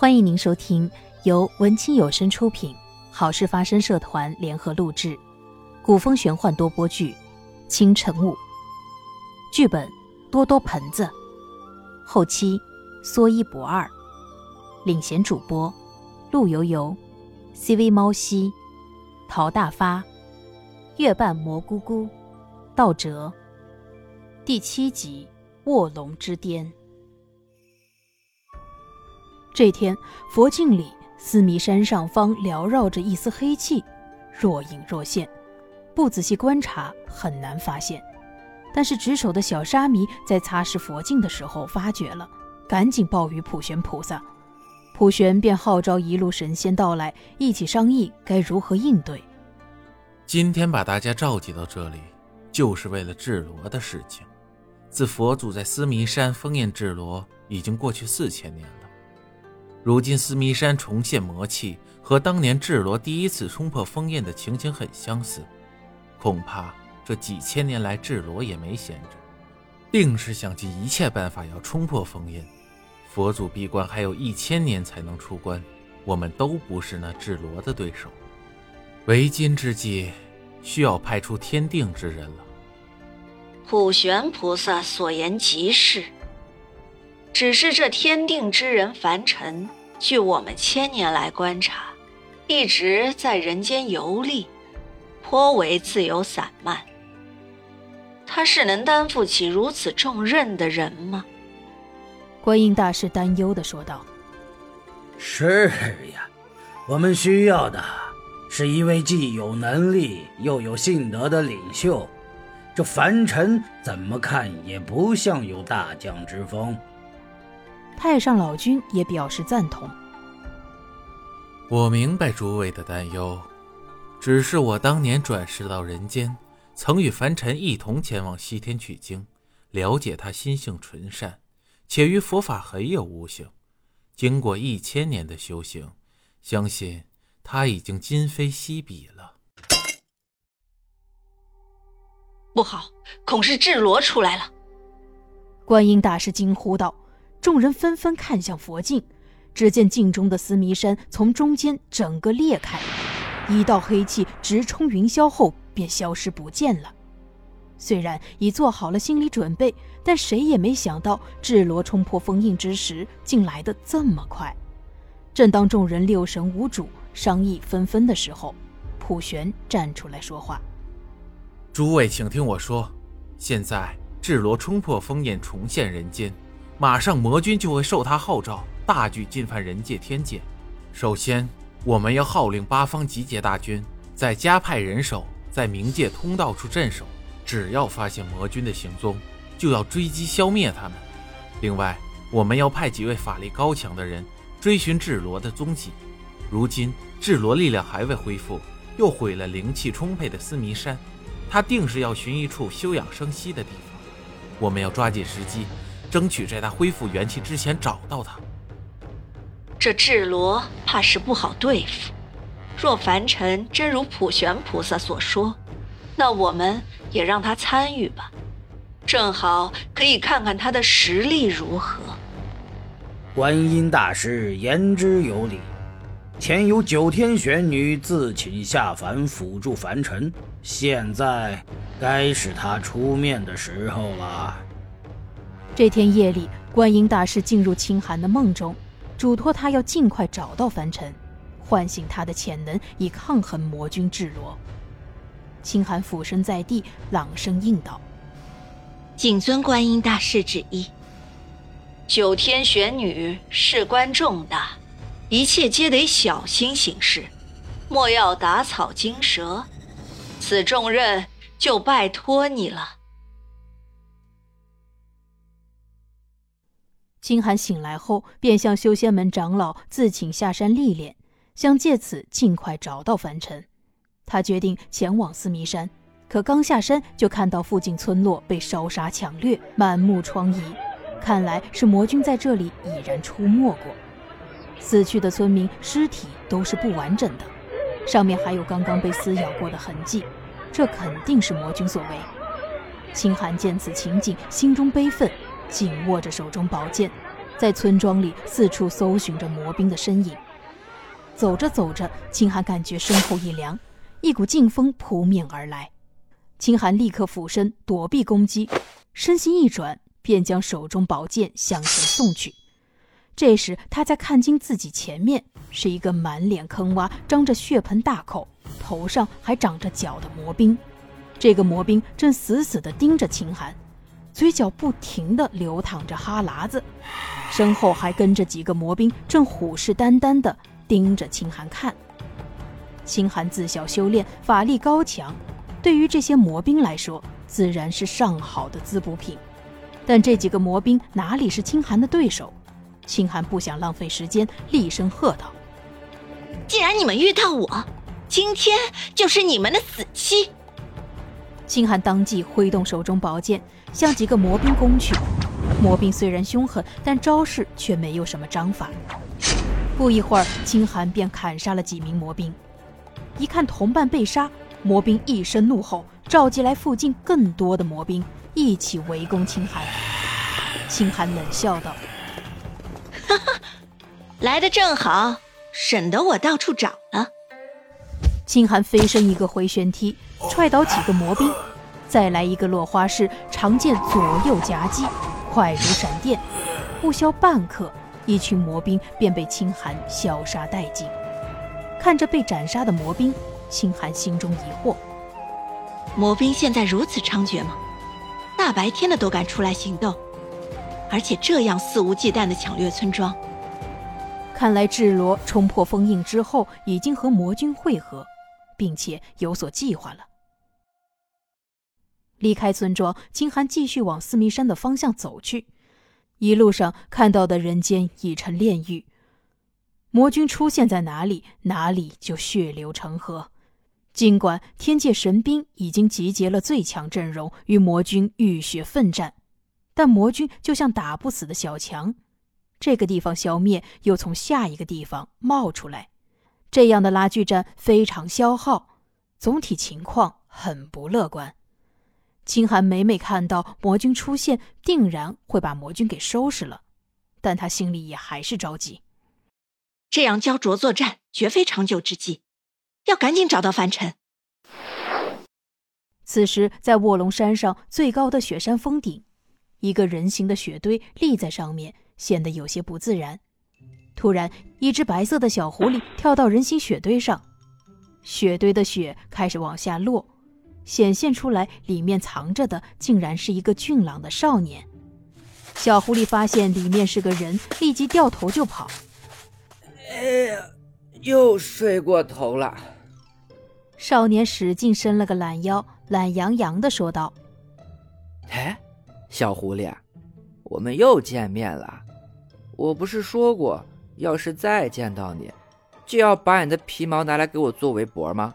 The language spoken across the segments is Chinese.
欢迎您收听由文清有声出品、好事发生社团联合录制、古风玄幻多播剧《清晨雾》，剧本多多盆子，后期说一不二，领衔主播陆游游、CV 猫西、陶大发、月半蘑菇菇、道哲。第七集《卧龙之巅》。这天，佛境里思迷山上方缭绕着一丝黑气，若隐若现，不仔细观察很难发现。但是值守的小沙弥在擦拭佛镜的时候发觉了，赶紧报与普玄菩萨。普玄便号召一路神仙到来，一起商议该如何应对。今天把大家召集到这里，就是为了智罗的事情。自佛祖在思迷山封印智罗，已经过去四千年了。如今思迷山重现魔气，和当年智罗第一次冲破封印的情形很相似，恐怕这几千年来智罗也没闲着，定是想尽一切办法要冲破封印。佛祖闭关还有一千年才能出关，我们都不是那智罗的对手。为今之计，需要派出天定之人了。普玄菩萨所言极是。只是这天定之人凡尘，据我们千年来观察，一直在人间游历，颇为自由散漫。他是能担负起如此重任的人吗？观音大师担忧的说道：“是呀，我们需要的是一位既有能力又有信德的领袖。这凡尘怎么看也不像有大将之风。”太上老君也表示赞同。我明白诸位的担忧，只是我当年转世到人间，曾与凡尘一同前往西天取经，了解他心性纯善，且与佛法很有悟性。经过一千年的修行，相信他已经今非昔比了。不好，恐是智罗出来了！观音大师惊呼道。众人纷纷看向佛镜，只见镜中的思迷山从中间整个裂开，一道黑气直冲云霄后便消失不见了。虽然已做好了心理准备，但谁也没想到智罗冲破封印之时竟来得这么快。正当众人六神无主、商议纷纷的时候，普玄站出来说话：“诸位，请听我说，现在智罗冲破封印，重现人间。”马上魔君就会受他号召，大举进犯人界天界。首先，我们要号令八方集结大军，再加派人手在冥界通道处镇守。只要发现魔君的行踪，就要追击消灭他们。另外，我们要派几位法力高强的人追寻智罗的踪迹。如今智罗力量还未恢复，又毁了灵气充沛的思迷山，他定是要寻一处休养生息的地方。我们要抓紧时机。争取在他恢复元气之前找到他。这智罗怕是不好对付。若凡尘真如普玄菩萨所说，那我们也让他参与吧，正好可以看看他的实力如何。观音大师言之有理。前有九天玄女自请下凡辅助凡尘，现在该是他出面的时候了。这天夜里，观音大师进入清寒的梦中，嘱托他要尽快找到凡尘，唤醒他的潜能，以抗衡魔君智罗。清寒俯身在地，朗声应道：“谨遵观音大师旨意。九天玄女事关重大，一切皆得小心行事，莫要打草惊蛇。此重任就拜托你了。”清寒醒来后，便向修仙门长老自请下山历练，想借此尽快找到凡尘。他决定前往思迷山，可刚下山就看到附近村落被烧杀抢掠，满目疮痍，看来是魔君在这里已然出没过。死去的村民尸体都是不完整的，上面还有刚刚被撕咬过的痕迹，这肯定是魔君所为。清寒见此情景，心中悲愤。紧握着手中宝剑，在村庄里四处搜寻着魔兵的身影。走着走着，秦寒感觉身后一凉，一股劲风扑面而来。秦寒立刻俯身躲避攻击，身形一转，便将手中宝剑向前送去。这时，他才看清自己前面是一个满脸坑洼、张着血盆大口、头上还长着角的魔兵。这个魔兵正死死地盯着秦寒，嘴角不停地流淌着哈喇子，身后还跟着几个魔兵，正虎视眈眈地盯着秦寒看。秦寒自小修炼，法力高强，对于这些魔兵来说，自然是上好的滋补品。但这几个魔兵哪里是秦寒的对手？秦寒不想浪费时间，厉声喝道：“既然你们遇到我，今天就是你们的死期！”秦寒当即挥动手中宝剑，向几个魔兵攻去。魔兵虽然凶狠，但招式却没有什么章法。不一会儿，清寒便砍杀了几名魔兵。一看同伴被杀，魔兵一声怒吼，召集来附近更多的魔兵，一起围攻清寒。秦寒冷笑道。哈哈，来的正好，省得我到处找了。清寒飞身一个回旋踢，踹倒几个魔兵，再来一个落花式长剑左右夹击，快如闪电。不消半刻，一群魔兵便被清寒消杀殆尽。看着被斩杀的魔兵，清寒心中疑惑：魔兵现在如此猖獗吗？大白天的都敢出来行动？而且这样肆无忌惮的抢掠村庄，看来智罗冲破封印之后，已经和魔军会合，并且有所计划了。离开村庄，金寒继续往四迷山的方向走去。一路上看到的人间已成炼狱，魔军出现在哪里，哪里就血流成河。尽管天界神兵已经集结了最强阵容，与魔军浴血奋战。但魔军就像打不死的小强，这个地方消灭，又从下一个地方冒出来，这样的拉锯战非常消耗，总体情况很不乐观。秦寒每每看到魔君出现，定然会把魔君给收拾了，但他心里也还是着急。这样焦灼作战绝非长久之计，要赶紧找到凡尘。此时，在卧龙山上最高的雪山峰顶。一个人形的雪堆立在上面，显得有些不自然。突然，一只白色的小狐狸跳到人形雪堆上，雪堆的雪开始往下落，显现出来里面藏着的竟然是一个俊朗的少年。小狐狸发现里面是个人，立即掉头就跑。哎呀，又睡过头了。少年使劲伸了个懒腰，懒洋洋的说道：“哎。”小狐狸，我们又见面了。我不是说过，要是再见到你，就要把你的皮毛拿来给我做围脖吗？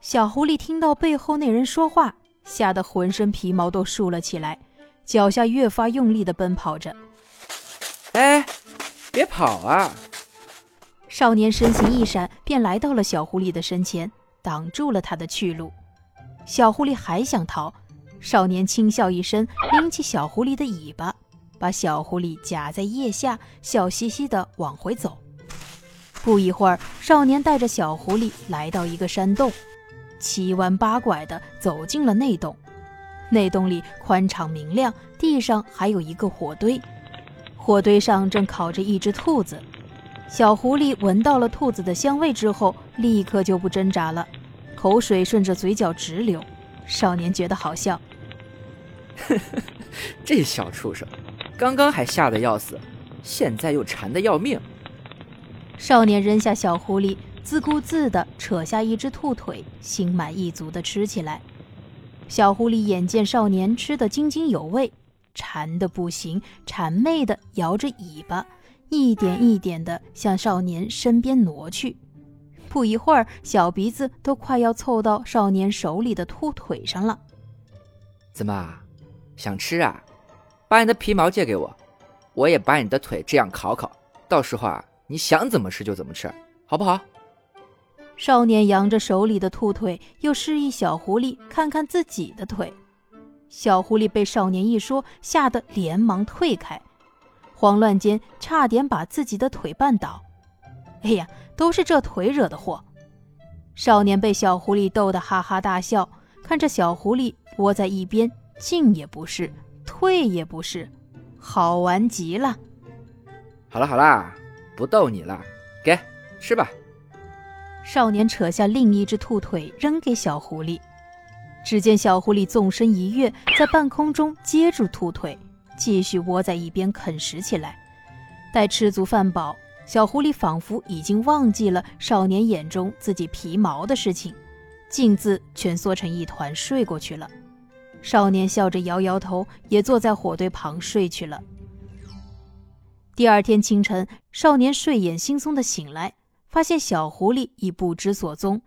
小狐狸听到背后那人说话，吓得浑身皮毛都竖了起来，脚下越发用力地奔跑着。哎，别跑啊！少年身形一闪，便来到了小狐狸的身前，挡住了他的去路。小狐狸还想逃。少年轻笑一声，拎起小狐狸的尾巴，把小狐狸夹在腋下，笑嘻嘻地往回走。不一会儿，少年带着小狐狸来到一个山洞，七弯八拐地走进了内洞。内洞里宽敞明亮，地上还有一个火堆，火堆上正烤着一只兔子。小狐狸闻到了兔子的香味之后，立刻就不挣扎了，口水顺着嘴角直流。少年觉得好笑。这小畜生，刚刚还吓得要死，现在又馋得要命。少年扔下小狐狸，自顾自地扯下一只兔腿，心满意足地吃起来。小狐狸眼见少年吃得津津有味，馋得不行，谄媚地摇着尾巴，一点一点地向少年身边挪去。不一会儿，小鼻子都快要凑到少年手里的兔腿上了。怎么？想吃啊，把你的皮毛借给我，我也把你的腿这样烤烤，到时候啊，你想怎么吃就怎么吃，好不好？少年扬着手里的兔腿，又示意小狐狸看看自己的腿。小狐狸被少年一说，吓得连忙退开，慌乱间差点把自己的腿绊倒。哎呀，都是这腿惹的祸！少年被小狐狸逗得哈哈大笑，看着小狐狸窝在一边，进也不是，退也不是，好玩极了。好了好啦，不逗你了，给吃吧。少年扯下另一只兔腿扔给小狐狸，只见小狐狸纵身一跃，在半空中接住兔腿，继续窝在一边啃食起来。待吃足饭饱，小狐狸仿佛已经忘记了少年眼中自己皮毛的事情，径自蜷缩成一团睡过去了。少年笑着摇摇头，也坐在火堆旁睡去了。第二天清晨，少年睡眼惺忪的醒来。发现小狐狸已不知所踪，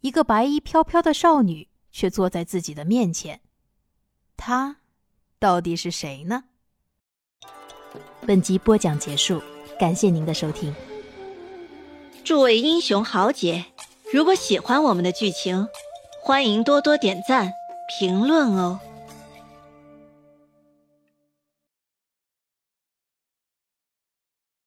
一个白衣飘飘的少女却坐在自己的面前。她到底是谁呢？本集播讲结束，感谢您的收听。诸位英雄豪杰，如果喜欢我们的剧情，欢迎多多点赞、评论哦。